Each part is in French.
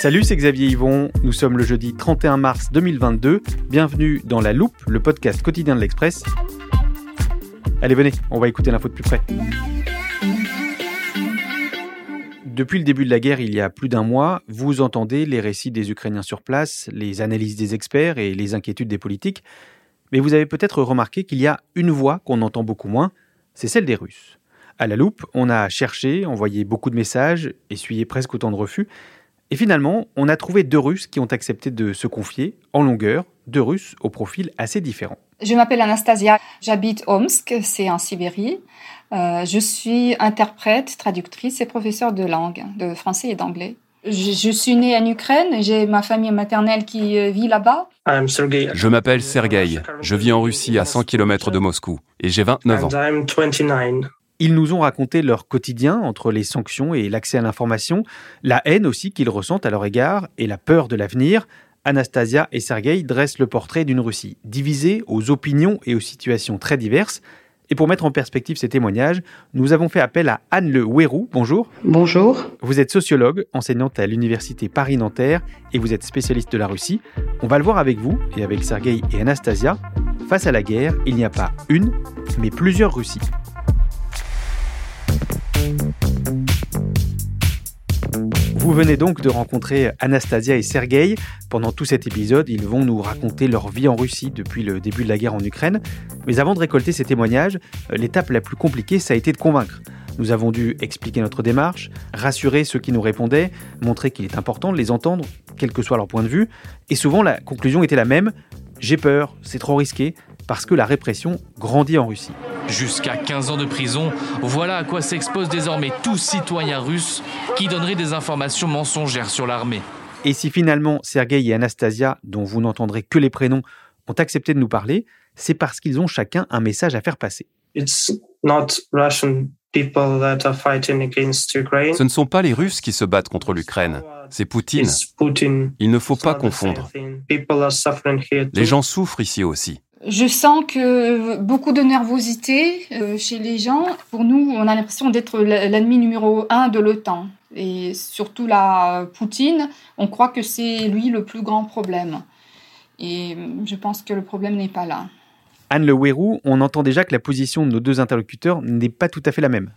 Salut, c'est Xavier Yvon. Nous sommes le jeudi 31 mars 2022. Bienvenue dans La Loupe, le podcast quotidien de l'Express. Allez, venez, on va écouter l'info de plus près. Depuis le début de la guerre, il y a plus d'un mois, vous entendez les récits des Ukrainiens sur place, les analyses des experts et les inquiétudes des politiques. Mais vous avez peut-être remarqué qu'il y a une voix qu'on entend beaucoup moins, c'est celle des Russes. À la loupe, on a cherché, envoyé beaucoup de messages, essuyé presque autant de refus, et finalement, on a trouvé deux Russes qui ont accepté de se confier en longueur, deux Russes au profil assez différent. Je m'appelle Anastasia, j'habite Omsk, c'est en Sibérie. Euh, je suis interprète, traductrice et professeure de langue, de français et d'anglais. Je, je, suis née en Ukraine, j'ai ma famille maternelle qui euh, vit là-bas. Je m'appelle Sergei, je vis en Russie à 100 km de Moscou et j'ai 29 ans. Ils nous ont raconté leur quotidien entre les sanctions et l'accès à l'information, la haine aussi qu'ils ressentent à leur égard et la peur de l'avenir. Anastasia et Sergei dressent le portrait d'une Russie divisée aux opinions et aux situations très diverses. Et pour mettre en perspective ces témoignages, nous avons fait appel à Anne Le Ouérou. Bonjour. Bonjour. Vous êtes sociologue, enseignante à l'université Paris-Nanterre et vous êtes spécialiste de la Russie. On va le voir avec vous et avec Sergei et Anastasia. Face à la guerre, il n'y a pas une, mais plusieurs Russies. Vous venez donc de rencontrer Anastasia et Sergei. Pendant tout cet épisode, ils vont nous raconter leur vie en Russie depuis le début de la guerre en Ukraine. Mais avant de récolter ces témoignages, l'étape la plus compliquée, ça a été de convaincre. Nous avons dû expliquer notre démarche, rassurer ceux qui nous répondaient, montrer qu'il est important de les entendre, quel que soit leur point de vue. Et souvent, la conclusion était la même. J'ai peur, c'est trop risqué, parce que la répression grandit en Russie. Jusqu'à 15 ans de prison, voilà à quoi s'expose désormais tout citoyen russe qui donnerait des informations mensongères sur l'armée. Et si finalement Sergei et Anastasia, dont vous n'entendrez que les prénoms, ont accepté de nous parler, c'est parce qu'ils ont chacun un message à faire passer. Ce ne sont pas les Russes qui se battent contre l'Ukraine, c'est Poutine. Il ne faut pas confondre. Les gens souffrent ici aussi. Je sens que beaucoup de nervosité euh, chez les gens. Pour nous, on a l'impression d'être l'ennemi numéro un de l'OTAN. Et surtout la Poutine, on croit que c'est lui le plus grand problème. Et je pense que le problème n'est pas là. Anne Le Ouérou, on entend déjà que la position de nos deux interlocuteurs n'est pas tout à fait la même.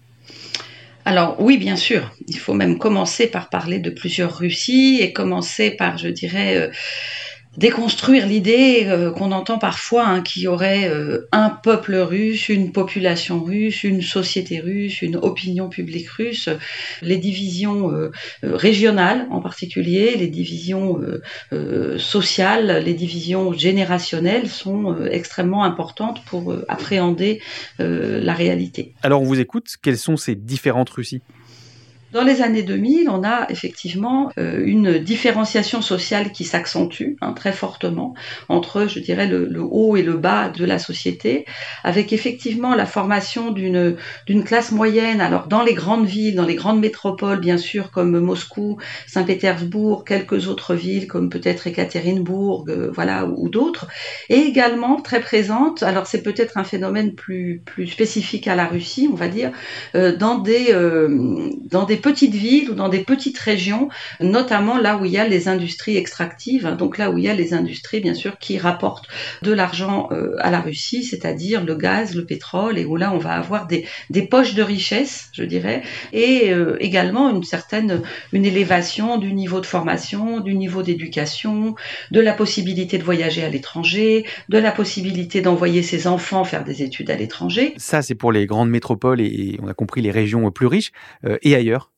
Alors oui, bien sûr. Il faut même commencer par parler de plusieurs Russies et commencer par, je dirais, euh, déconstruire l'idée euh, qu'on entend parfois hein, qu'il y aurait euh, un peuple russe, une population russe, une société russe, une opinion publique russe. Les divisions euh, régionales en particulier, les divisions sociales, les divisions générationnelles sont extrêmement importantes pour appréhender la réalité. Alors on vous écoute, quelles sont ces différentes Russies? Dans les années 2000, on a effectivement euh, une différenciation sociale qui s'accentue hein, très fortement entre, je dirais, le, haut et le bas de la société, avec effectivement la formation d'une classe moyenne. Alors dans les grandes villes, dans les grandes métropoles, bien sûr, comme Moscou, Saint-Pétersbourg, quelques autres villes comme peut-être Ekaterinbourg, euh, voilà, ou, ou d'autres, et également très présente. Alors c'est peut-être un phénomène plus plus spécifique à la Russie, on va dire, euh, dans des dans des petites villes ou dans des petites régions, notamment là où il y a les industries extractives, hein, donc là où il y a les industries bien sûr qui rapportent de l'argent euh, à la Russie, c'est-à-dire le gaz, le pétrole, et où là on va avoir des, des poches de richesse, je dirais, et euh, également une certaine une élévation du niveau de formation, du niveau d'éducation, de la possibilité de voyager à l'étranger, de la possibilité d'envoyer ses enfants faire des études à l'étranger. Ça, c'est pour les grandes métropoles et, on a compris les régions plus riches euh, et ailleurs.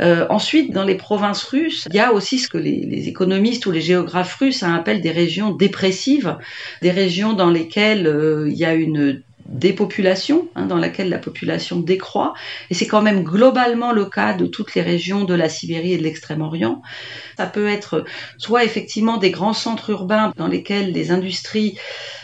Euh, ensuite, dans les provinces russes, il y a aussi ce que les, économistes ou les géographes russes appellent des régions dépressives, des régions dans lesquelles euh, il y a une dépopulation, hein, dans laquelle la population décroît, et c'est quand même globalement le cas de toutes les régions de la Sibérie et de l'Extrême-Orient. Ça peut être soit effectivement des grands centres urbains dans lesquels les industries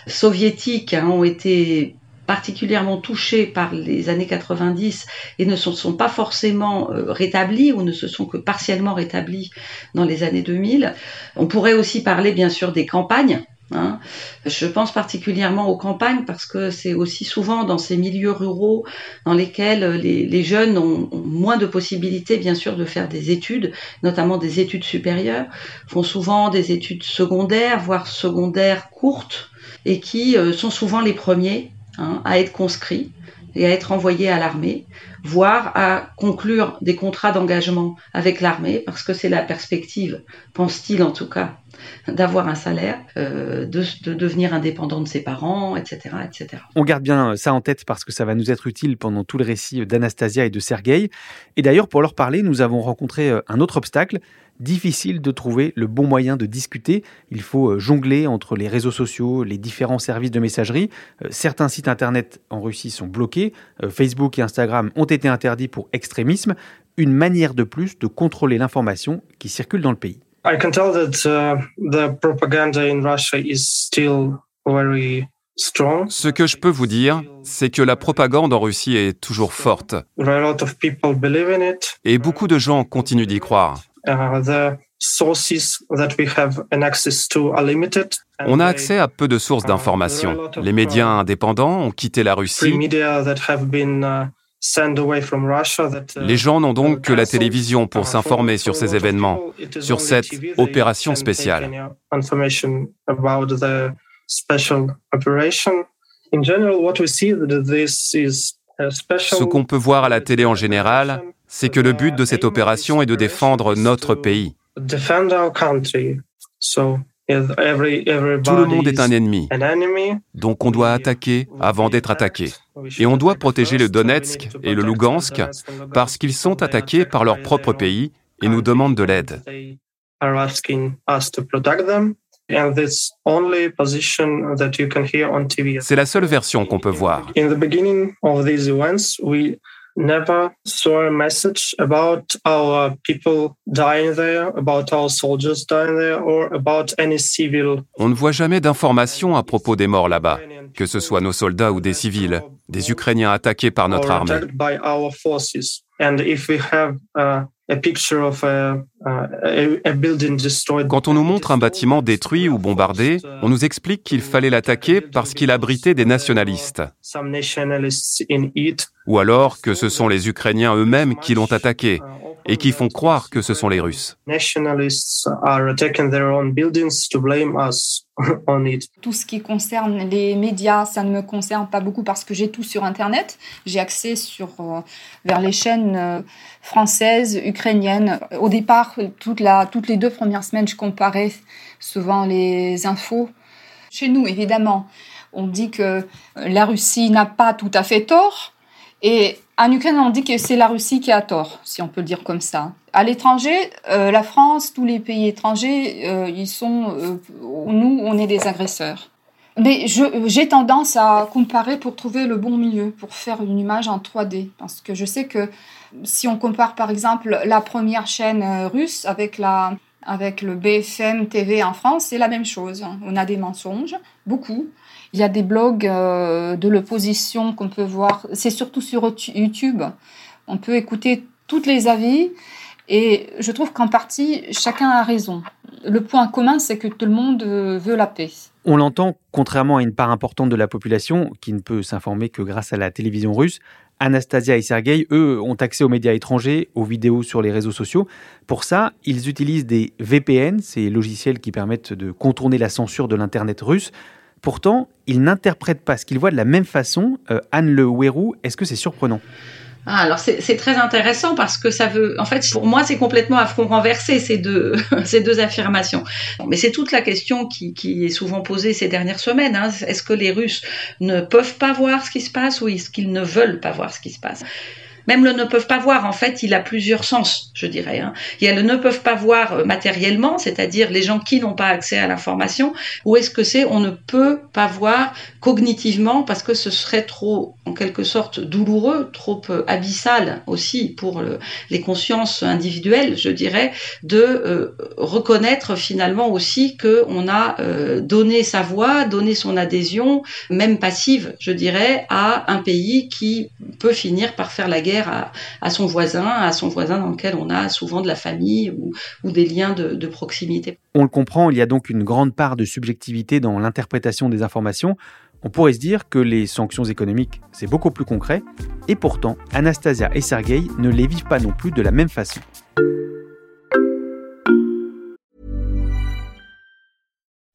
soviétiques hein, ont été particulièrement touchés par les années 90 et ne se sont pas forcément euh, rétablis ou ne se sont que partiellement rétablis dans les années 2000. On pourrait aussi parler bien sûr des campagnes. Hein. Je pense particulièrement aux campagnes parce que c'est aussi souvent dans ces milieux ruraux dans lesquels les, jeunes ont, ont, moins de possibilités bien sûr de faire des études, notamment des études supérieures, font souvent des études secondaires, voire secondaires courtes, et qui euh, sont souvent les premiers Hein, à être conscrit et à être envoyé à l'armée, voire à conclure des contrats d'engagement avec l'armée, parce que c'est la perspective, pense-t-il en tout cas, d'avoir un salaire, euh, de, devenir indépendant de ses parents, etc., etc. On garde bien ça en tête parce que ça va nous être utile pendant tout le récit d'Anastasia et de Sergueï. Et d'ailleurs, pour leur parler, nous avons rencontré euh, un autre obstacle, difficile de trouver le bon moyen de discuter. Il faut euh, jongler entre les réseaux sociaux, les différents services de messagerie. Euh, certains sites internet en Russie sont bloqués. Euh, Facebook et Instagram ont été interdits pour extrémisme. Une manière de plus de contrôler l'information qui circule dans le pays. Ce que je peux vous dire, c'est que la propagande en Russie est toujours forte. Et beaucoup de gens continuent d'y croire. Uh, On a accès à peu de sources uh, d'informations. Les médias uh, indépendants ont quitté la Russie. Les gens n'ont donc que la télévision pour s'informer sur ces événements, sur cette opération spéciale. Ce qu'on peut voir à la télé en général, c'est que le but de cette opération est de défendre notre pays. Tout le monde est un ennemi, donc on doit attaquer avant d'être attaqué. Et on doit protéger le Donetsk et le Lugansk parce qu'ils sont attaqués par leur propre pays et nous demandent de l'aide. C'est la seule version qu'on peut voir. never saw a message about our people dying there, about our soldiers dying there, or about any civil. On ne voit jamais d'informations à propos des morts là-bas, que ce soit nos soldats ou des civils, des Ukrainiens attaqués par notre armée. Quand on nous montre un bâtiment détruit ou bombardé, on nous explique qu'il fallait l'attaquer parce qu'il abritait des nationalistes. Ou alors que ce sont les Ukrainiens eux-mêmes qui l'ont attaqué et qui font croire que ce sont les Russes. Tout ce qui concerne les médias, ça ne me concerne pas beaucoup parce que j'ai tout sur Internet. J'ai accès sur, euh, vers les chaînes euh, françaises, ukrainiennes. Au départ, toute la, toutes les deux premières semaines, je comparais souvent les infos. Chez nous, évidemment, on dit que la Russie n'a pas tout à fait tort. Et en Ukraine, on dit que c'est la Russie qui a tort, si on peut le dire comme ça. À l'étranger, euh, la France, tous les pays étrangers, euh, ils sont, euh, nous, on est des agresseurs. Mais j'ai tendance à comparer pour trouver le bon milieu, pour faire une image en 3D. Parce que je sais que si on compare par exemple la première chaîne russe avec, la, avec le BFM TV en France, c'est la même chose. On a des mensonges, beaucoup. Il y a des blogs euh, de l'opposition qu'on peut voir. C'est surtout sur YouTube. On peut écouter tous les avis. Et je trouve qu'en partie, chacun a raison. Le point commun, c'est que tout le monde euh, veut la paix. On l'entend, contrairement à une part importante de la population qui ne peut s'informer que grâce à la télévision russe, Anastasia et Sergei, eux, ont accès aux médias étrangers, aux vidéos sur les réseaux sociaux. Pour ça, ils utilisent des VPN, ces logiciels qui permettent de contourner la censure de l'Internet russe. Pourtant, ils n'interprètent pas ce qu'ils voient de la même façon. Euh, Anne Le Ouérou, est-ce que c'est surprenant? Ah, alors c'est très intéressant parce que ça veut, en fait, pour moi, c'est complètement à front renversé ces deux ces deux affirmations. Mais c'est toute la question qui, qui, est souvent posée ces dernières semaines. Hein. Est-ce que les Russes ne peuvent pas voir ce qui se passe ou est-ce qu'ils ne veulent pas voir ce qui se passe? Même le ne peuvent pas voir, en fait, il a plusieurs sens, je dirais. Hein. Il y a le ne peuvent pas voir euh, matériellement, c'est-à-dire les gens qui n'ont pas accès à l'information, ou est-ce que c'est on ne peut pas voir cognitivement parce que ce serait trop, en quelque sorte, douloureux, trop euh, abyssal aussi pour les consciences individuelles, je dirais, de euh, reconnaître finalement aussi que on a donné sa voix, donné son adhésion, même passive, je dirais, à un pays qui peut finir par faire la guerre à, son voisin, à son voisin dans lequel on a souvent de la famille ou, des liens de, proximité. On le comprend, il y a donc une grande part de subjectivité dans l'interprétation des informations. On pourrait se dire que les sanctions économiques, c'est beaucoup plus concret, et pourtant, Anastasia et Sergei ne les vivent pas non plus de la même façon.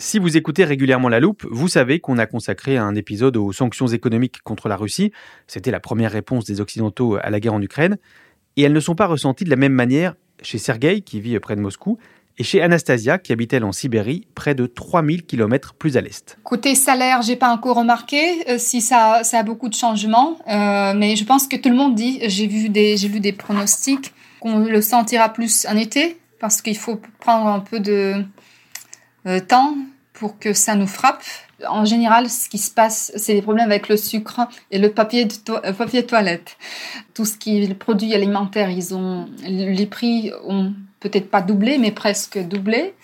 Si vous écoutez régulièrement La Loupe, vous savez qu'on a consacré un épisode aux sanctions économiques contre la Russie. C'était la première réponse des Occidentaux à la guerre en Ukraine. Et elles ne sont pas ressenties de la même manière chez Sergueï, qui vit près de Moscou, et chez Anastasia, qui habite elle en Sibérie, près de 3000 km plus à l'est. Côté salaire, j'ai pas encore remarqué euh, si ça, ça, a beaucoup de changements, euh, mais je pense que tout le monde dit, j'ai vu des, j'ai vu des pronostics, qu'on le sentira plus en été, parce qu'il faut prendre un peu de temps pour que ça nous frappe. En général, ce qui se passe, c'est des problèmes avec le sucre et le euh, papier toilette. Tout ce qui est le produit alimentaire, ils ont les prix ont peut-être pas doublé, mais presque doublé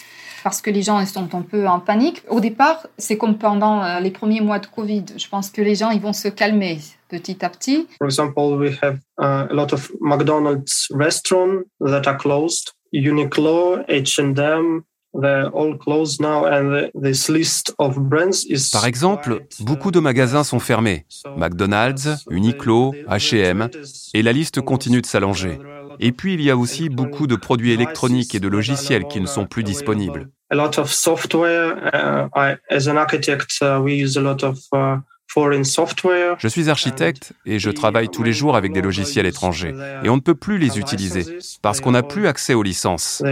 parce que les gens sont un peu en panique. Au départ, c'est comme pendant euh, les premiers mois de Covid. Je pense que les gens ils vont se calmer petit à petit. For example, we have uh, a lot of McDonald's restaurants that are closed. Uniqlo, H&M, par exemple, beaucoup de magasins sont fermés. McDonald's, Uniqlo, H&M, et la liste continue de s'allonger. Et puis il y a aussi beaucoup de produits électroniques et de logiciels qui ne sont plus disponibles. Je suis architecte et je travaille tous les jours avec des logiciels étrangers et on ne peut plus les utiliser parce qu'on n'a plus accès aux licences.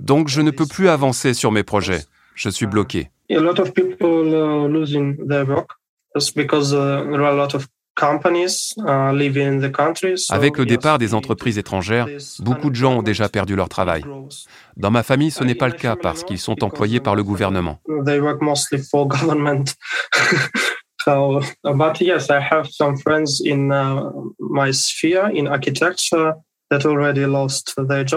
Donc je ne peux plus avancer sur mes projets. Je suis bloqué. Avec le départ des entreprises étrangères, beaucoup de gens ont déjà perdu leur travail. Dans ma famille, ce n'est pas le cas parce qu'ils sont employés par le gouvernement. So, but yes, I have some friends in uh, my sphere in architecture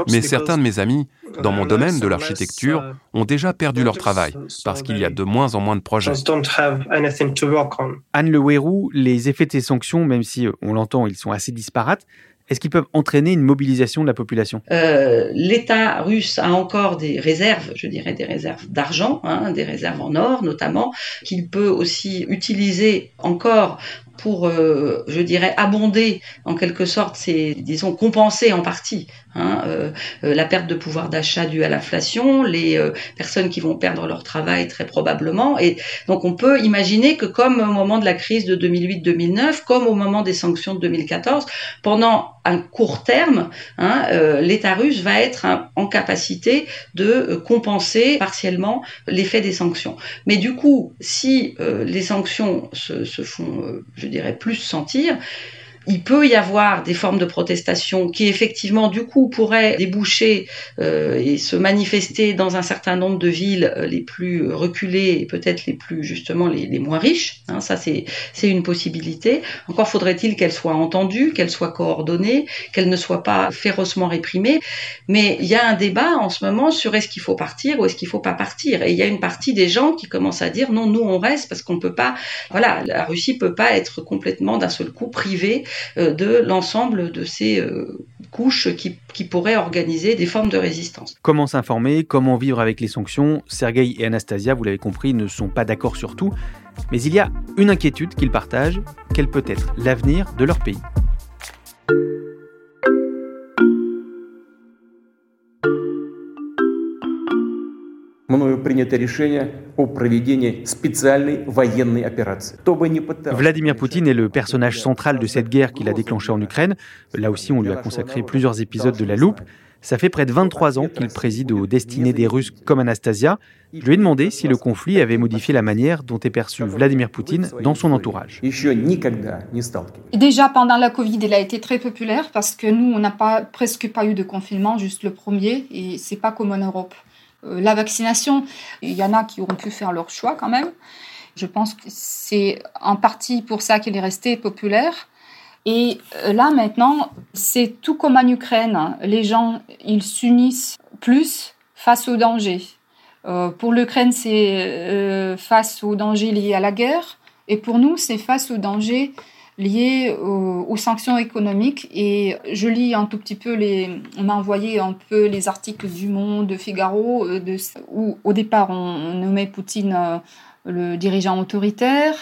mais certains de mes amis, dans mon domaine de l'architecture, uh, ont déjà perdu leur travail parce qu'il y a de moins en moins de projets. Anne Le Wérou, les effets de ces sanctions, même si euh, on l'entend, ils sont assez disparates, est-ce qu'ils peuvent entraîner une mobilisation de la population? Euh, L'État russe a encore des réserves, je dirais des réserves d'argent, hein, des réserves en or notamment, qu'il peut aussi utiliser encore pour, euh, je dirais, abonder en quelque sorte, c'est, disons, compenser en partie hein, euh, la perte de pouvoir d'achat due à l'inflation, les personnes qui vont perdre leur travail très probablement. Et donc on peut imaginer que comme au moment de la crise de 2008-2009, comme au moment des sanctions de 2014, pendant un court terme, hein, l'État russe va être en capacité de compenser partiellement l'effet des sanctions. Mais du coup, si les sanctions se font, je dirais, plus sentir, il peut y avoir des formes de protestation qui effectivement du coup pourraient déboucher euh, et se manifester dans un certain nombre de villes euh, les plus reculées et peut-être les plus justement les, moins riches. Hein, ça c'est une possibilité. Encore faudrait-il qu'elle soit entendue, qu'elle soit coordonnée, qu'elle ne soit pas férocement réprimée. Mais il y a un débat en ce moment sur est-ce qu'il faut partir ou est-ce qu'il faut pas partir. Et il y a une partie des gens qui commencent à dire non, nous on reste parce qu'on peut pas. Voilà, la Russie peut pas être complètement d'un seul coup privée de l'ensemble de ces euh, couches qui, qui pourraient organiser des formes de résistance. Comment s'informer, comment vivre avec les sanctions Sergei et Anastasia, vous l'avez compris, ne sont pas d'accord sur tout. Mais il y a une inquiétude qu'ils partagent, quel peut être l'avenir de leur pays. Vladimir Poutine est le personnage central de cette guerre qu'il a déclenchée en Ukraine. Là aussi, on lui a consacré plusieurs épisodes de La Loupe. Ça fait près de 23 ans qu'il préside aux destinées des Russes comme Anastasia. Je lui ai demandé si le conflit avait modifié la manière dont est perçu Vladimir Poutine dans son entourage. Déjà pendant la Covid, il a été très populaire parce que nous, on n'a pas, presque pas eu de confinement, juste le premier, et c'est pas comme en Europe. Euh, la vaccination, il y en a qui auront pu faire leur choix quand même. Je pense que c'est en partie pour ça qu'il est resté populaire. Et euh, là maintenant, c'est tout comme en Ukraine. Les gens, ils s'unissent plus face au danger. Euh, pour l'Ukraine, c'est face au danger lié à la guerre. Et pour nous, c'est face au danger liées aux, sanctions économiques. Et je lis un tout petit peu les. On m'a envoyé un peu les articles du Monde, de Figaro, euh, où au départ on nommait Poutine euh, le dirigeant autoritaire,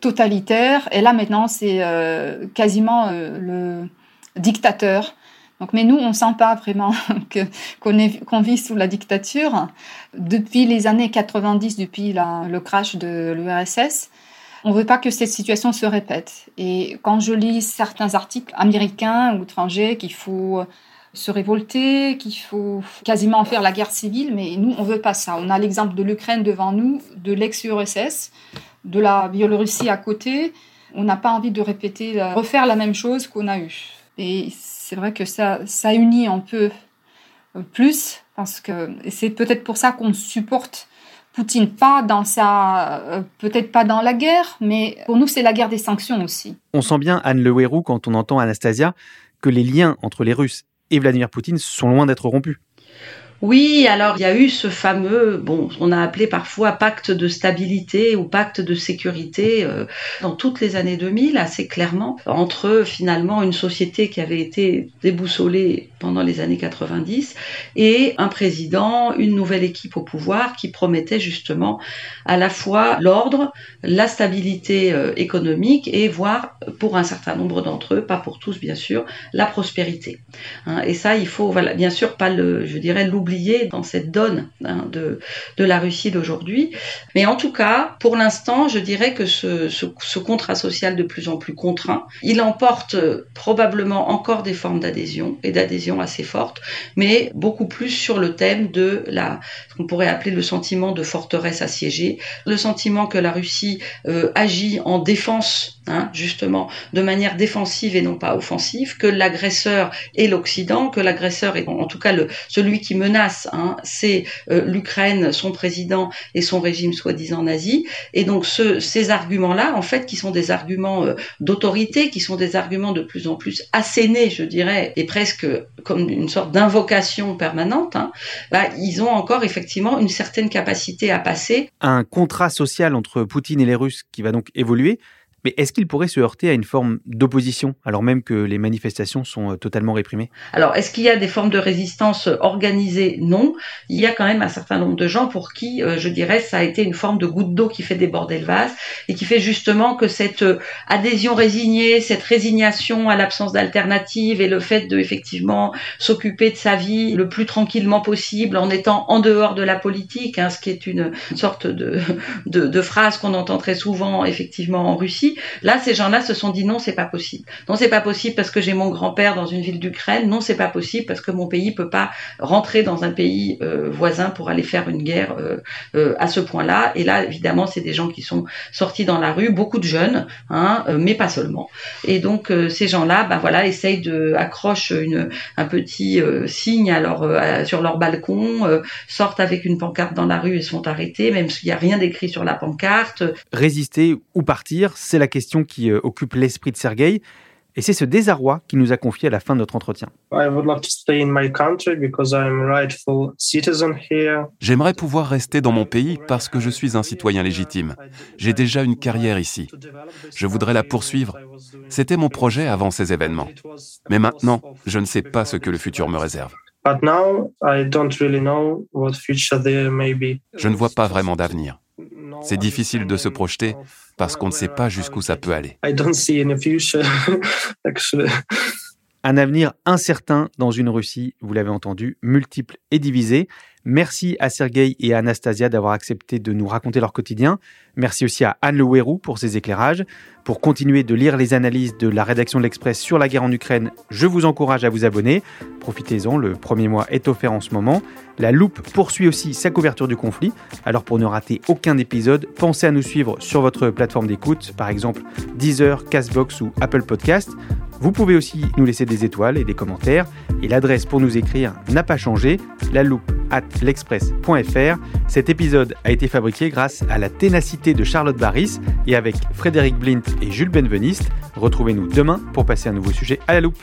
totalitaire, et là maintenant c'est euh, quasiment le dictateur. Donc, mais nous, on ne sent pas vraiment qu'on vit sous la dictature. Depuis les années 90, depuis le crash de l'URSS, on ne veut pas que cette situation se répète. Et quand je lis certains articles américains ou étrangers qu'il faut se révolter, qu'il faut quasiment faire la guerre civile, mais nous, on ne veut pas ça. On a l'exemple de l'Ukraine devant nous, de l'ex-URSS, de la Biélorussie à côté. On n'a pas envie de répéter, refaire la même chose qu'on a eu. Et c'est vrai que ça, ça unit un peu plus, parce que c'est peut-être pour ça qu'on supporte Poutine, pas dans sa, euh, peut-être pas dans la guerre, mais pour nous c'est la guerre des sanctions aussi. On sent bien Anne Le Lewerou quand on entend Anastasia que les liens entre les Russes et Vladimir Poutine sont loin d'être rompus. Oui, alors il y a eu ce fameux, bon, on a appelé parfois pacte de stabilité ou pacte de sécurité euh, dans toutes les années 2000, assez clairement, entre finalement une société qui avait été déboussolée pendant les années 90 et un président, une nouvelle équipe au pouvoir qui promettait justement à la fois l'ordre, la stabilité euh, économique et voire pour un certain nombre d'entre eux, pas pour tous bien sûr, la prospérité. Hein, et ça, il faut, bien sûr, pas le, je dirais, l'oublier dans cette donne hein, de, de la Russie d'aujourd'hui. Mais en tout cas, pour l'instant, je dirais que ce, ce, contrat social de plus en plus contraint, il emporte probablement encore des formes d'adhésion et d'adhésion assez fortes, mais beaucoup plus sur le thème de la, ce qu'on pourrait appeler le sentiment de forteresse assiégée, le sentiment que la Russie euh, agit en défense, hein, justement, de manière défensive et non pas offensive, que l'agresseur est l'Occident, que l'agresseur est en tout cas le, celui qui menace Hein, c'est euh, l'Ukraine, son président et son régime soi-disant nazi. Et donc ces arguments-là, en fait, qui sont des arguments euh, d'autorité, qui sont des arguments de plus en plus assénés, je dirais, et presque comme une sorte d'invocation permanente, hein, bah, ils ont encore effectivement une certaine capacité à passer. Un contrat social entre Poutine et les Russes qui va donc évoluer. Mais est-ce qu'il pourrait se heurter à une forme d'opposition, alors même que les manifestations sont euh, totalement réprimées? Alors, est-ce qu'il y a des formes de résistance organisées? Non. Il y a quand même un certain nombre de gens pour qui, euh, je dirais, ça a été une forme de goutte d'eau qui fait déborder le vase et qui fait justement que cette euh, adhésion résignée, cette résignation à l'absence d'alternative et le fait de effectivement s'occuper de sa vie le plus tranquillement possible en étant en dehors de la politique, hein, ce qui est une sorte de, de, de phrase qu'on entend très souvent effectivement en Russie, Là, ces gens-là se sont dit non, c'est pas possible. Non, c'est pas possible parce que j'ai mon grand-père dans une ville d'Ukraine. Non, c'est pas possible parce que mon pays peut pas rentrer dans un pays euh, voisin pour aller faire une guerre euh, euh, à ce point-là. Et là, évidemment, c'est des gens qui sont sortis dans la rue, beaucoup de jeunes, hein, mais pas seulement. Et donc, ces gens-là, ben voilà, essayent de accrochent un petit signe sur leur balcon, sortent avec une pancarte dans la rue et sont arrêtés, même s'il n'y a rien d'écrit sur la pancarte. Résister ou partir, c'est la question qui occupe l'esprit de Sergueï. Et c'est ce désarroi qui nous a confié à la fin de notre entretien. J'aimerais pouvoir rester dans mon pays parce que je suis un citoyen légitime. J'ai déjà une carrière ici. Je voudrais la poursuivre. C'était mon projet avant ces événements. Mais maintenant, je ne sais pas ce que le futur me réserve. Je ne vois pas vraiment d'avenir. C'est difficile de se projeter parce qu'on ne sait pas jusqu'où ça peut aller. Un avenir incertain dans une Russie, vous l'avez entendu, multiple et divisé. Merci à Sergei et à Anastasia d'avoir accepté de nous raconter leur quotidien. Merci aussi à Anne Le pour ses éclairages. Pour continuer de lire les analyses de la rédaction de l'Express sur la guerre en Ukraine, je vous encourage à vous abonner. Profitez-en, le premier mois est offert en ce moment. La Loupe poursuit aussi sa couverture du conflit. Alors pour ne rater aucun épisode, pensez à nous suivre sur votre plateforme d'écoute, par exemple Deezer, Castbox ou Apple Podcast. Vous pouvez aussi nous laisser des étoiles et des commentaires. Et l'adresse pour nous écrire n'a pas changé, la loupe at l'express.fr. Cet épisode a été fabriqué grâce à la ténacité de Charlotte Barris et avec Frédéric Blint et Jules Benveniste. Retrouvez-nous demain pour passer un nouveau sujet à la loupe.